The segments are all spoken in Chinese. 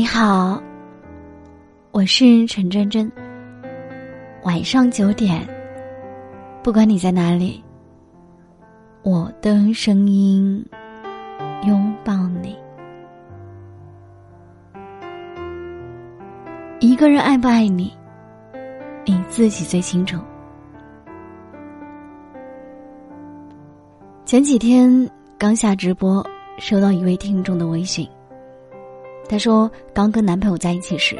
你好，我是陈真真。晚上九点，不管你在哪里，我的声音拥抱你。一个人爱不爱你，你自己最清楚。前几天刚下直播，收到一位听众的微信。她说，刚跟男朋友在一起时，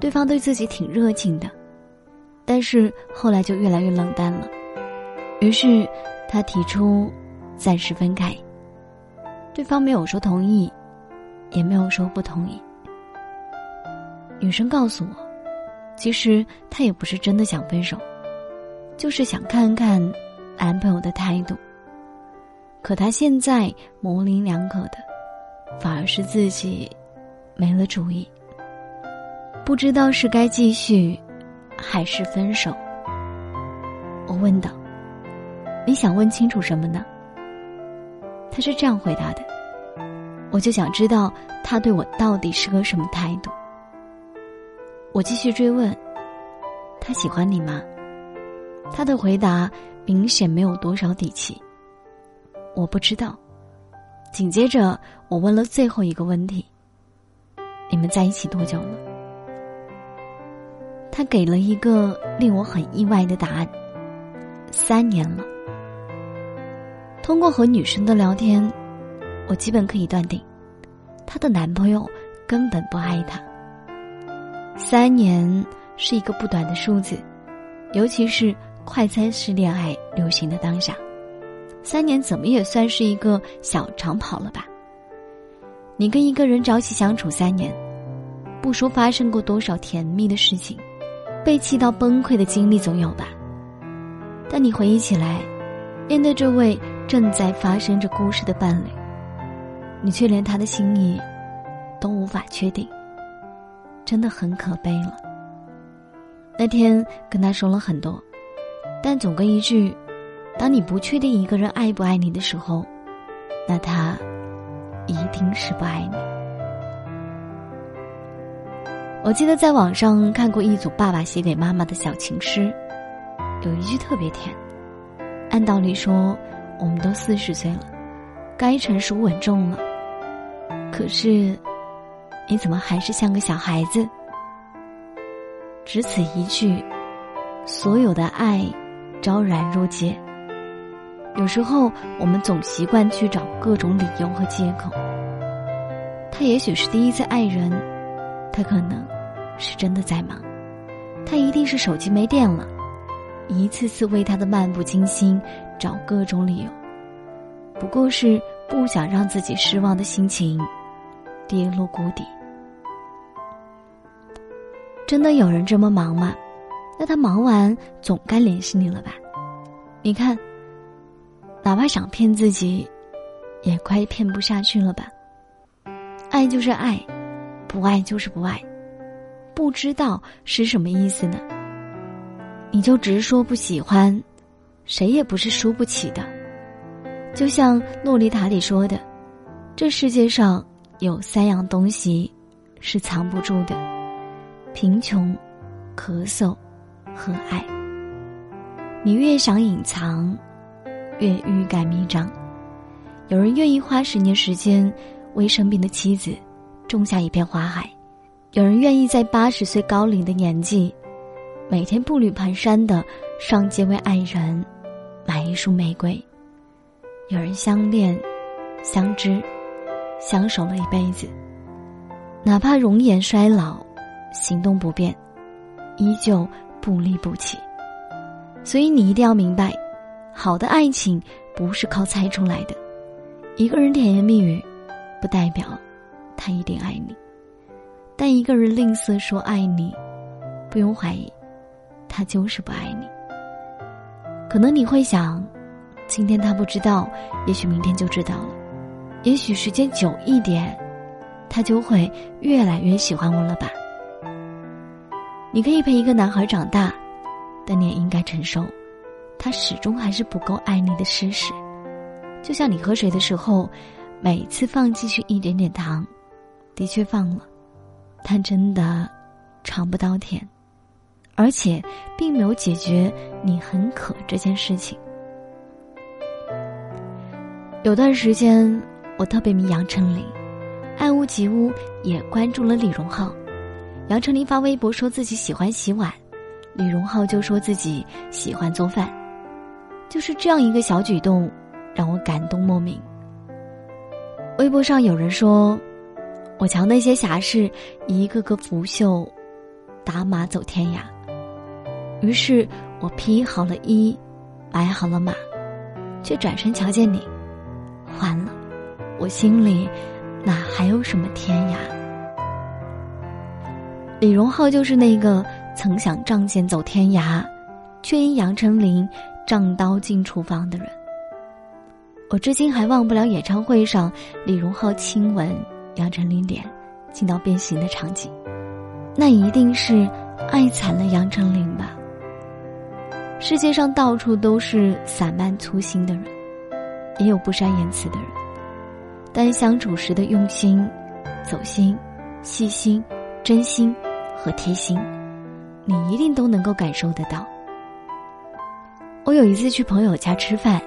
对方对自己挺热情的，但是后来就越来越冷淡了。于是，她提出暂时分开。对方没有说同意，也没有说不同意。女生告诉我，其实她也不是真的想分手，就是想看看男朋友的态度。可她现在模棱两可的，反而是自己。没了主意，不知道是该继续，还是分手。我问道：“你想问清楚什么呢？”他是这样回答的：“我就想知道他对我到底是个什么态度。”我继续追问：“他喜欢你吗？”他的回答明显没有多少底气。我不知道。紧接着，我问了最后一个问题。你们在一起多久了？他给了一个令我很意外的答案：三年了。通过和女生的聊天，我基本可以断定，她的男朋友根本不爱她。三年是一个不短的数字，尤其是快餐式恋爱流行的当下，三年怎么也算是一个小长跑了吧。你跟一个人朝夕相处三年，不说发生过多少甜蜜的事情，被气到崩溃的经历总有吧？但你回忆起来，面对这位正在发生着故事的伴侣，你却连他的心意都无法确定，真的很可悲了。那天跟他说了很多，但总归一句：当你不确定一个人爱不爱你的时候，那他。一定是不爱你。我记得在网上看过一组爸爸写给妈妈的小情诗，有一句特别甜。按道理说，我们都四十岁了，该成熟稳重了。可是，你怎么还是像个小孩子？只此一句，所有的爱昭然若揭。有时候，我们总习惯去找各种理由和借口。他也许是第一次爱人，他可能是真的在忙，他一定是手机没电了，一次次为他的漫不经心找各种理由，不过是不想让自己失望的心情跌落谷底。真的有人这么忙吗？那他忙完总该联系你了吧？你看。哪怕想骗自己，也快骗不下去了吧？爱就是爱，不爱就是不爱，不知道是什么意思呢？你就直说不喜欢，谁也不是输不起的。就像洛丽塔里说的，这世界上有三样东西是藏不住的：贫穷、咳嗽和爱。你越想隐藏。越欲盖弥彰，有人愿意花十年时间为生病的妻子种下一片花海，有人愿意在八十岁高龄的年纪，每天步履蹒跚的上街为爱人买一束玫瑰，有人相恋、相知、相守了一辈子，哪怕容颜衰老、行动不便，依旧不离不弃。所以你一定要明白。好的爱情不是靠猜出来的，一个人甜言蜜语，不代表他一定爱你。但一个人吝啬说爱你，不用怀疑，他就是不爱你。可能你会想，今天他不知道，也许明天就知道了，也许时间久一点，他就会越来越喜欢我了吧？你可以陪一个男孩长大，但你也应该承受。他始终还是不够爱你的事实，就像你喝水的时候，每次放进去一点点糖，的确放了，但真的尝不到甜，而且并没有解决你很渴这件事情。有段时间，我特别迷杨丞琳，爱屋及乌，也关注了李荣浩。杨丞琳发微博说自己喜欢洗碗，李荣浩就说自己喜欢做饭。就是这样一个小举动，让我感动莫名。微博上有人说：“我瞧那些侠士一个个拂袖，打马走天涯。”于是我披好了衣，摆好了马，却转身瞧见你，完了，我心里哪还有什么天涯？李荣浩就是那个曾想仗剑走天涯，却因杨丞琳。仗刀进厨房的人，我至今还忘不了演唱会上李荣浩亲吻杨丞琳脸，亲到变形的场景。那一定是爱惨了杨丞琳吧？世界上到处都是散漫粗心的人，也有不善言辞的人，但相处时的用心、走心、细心、真心和贴心，你一定都能够感受得到。我有一次去朋友家吃饭，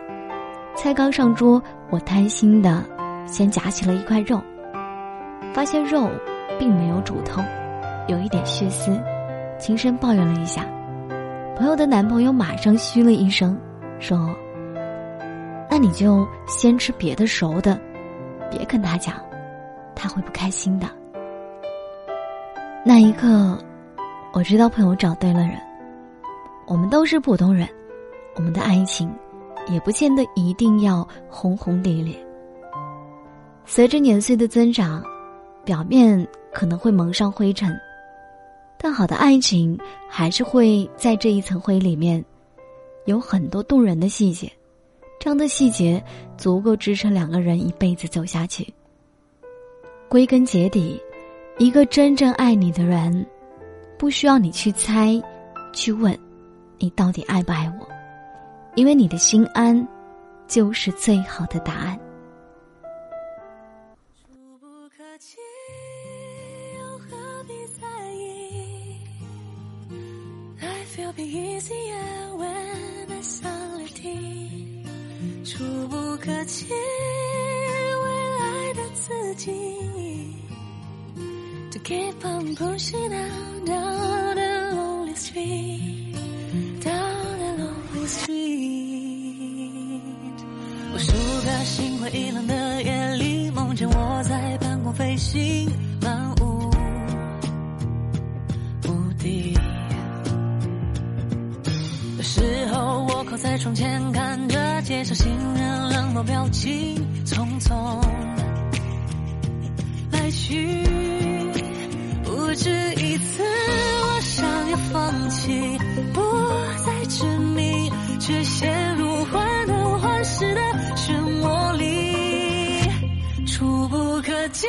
菜刚上桌，我贪心的先夹起了一块肉，发现肉并没有煮透，有一点血丝，轻声抱怨了一下。朋友的男朋友马上嘘了一声，说：“那你就先吃别的熟的，别跟他讲，他会不开心的。”那一刻，我知道朋友找对了人，我们都是普通人。我们的爱情，也不见得一定要轰轰烈烈。随着年岁的增长，表面可能会蒙上灰尘，但好的爱情还是会在这一层灰里面，有很多动人的细节。这样的细节足够支撑两个人一辈子走下去。归根结底，一个真正爱你的人，不需要你去猜，去问，你到底爱不爱我。因为你的心安，就是最好的答案。触不可及，未来的自己。To keep on pushing down, 有时候我靠在窗前，看着街上行人冷漠表情，匆匆来去。不止一次，我想要放弃，不再执迷，却陷入患得患失的。漩涡里，触不可及。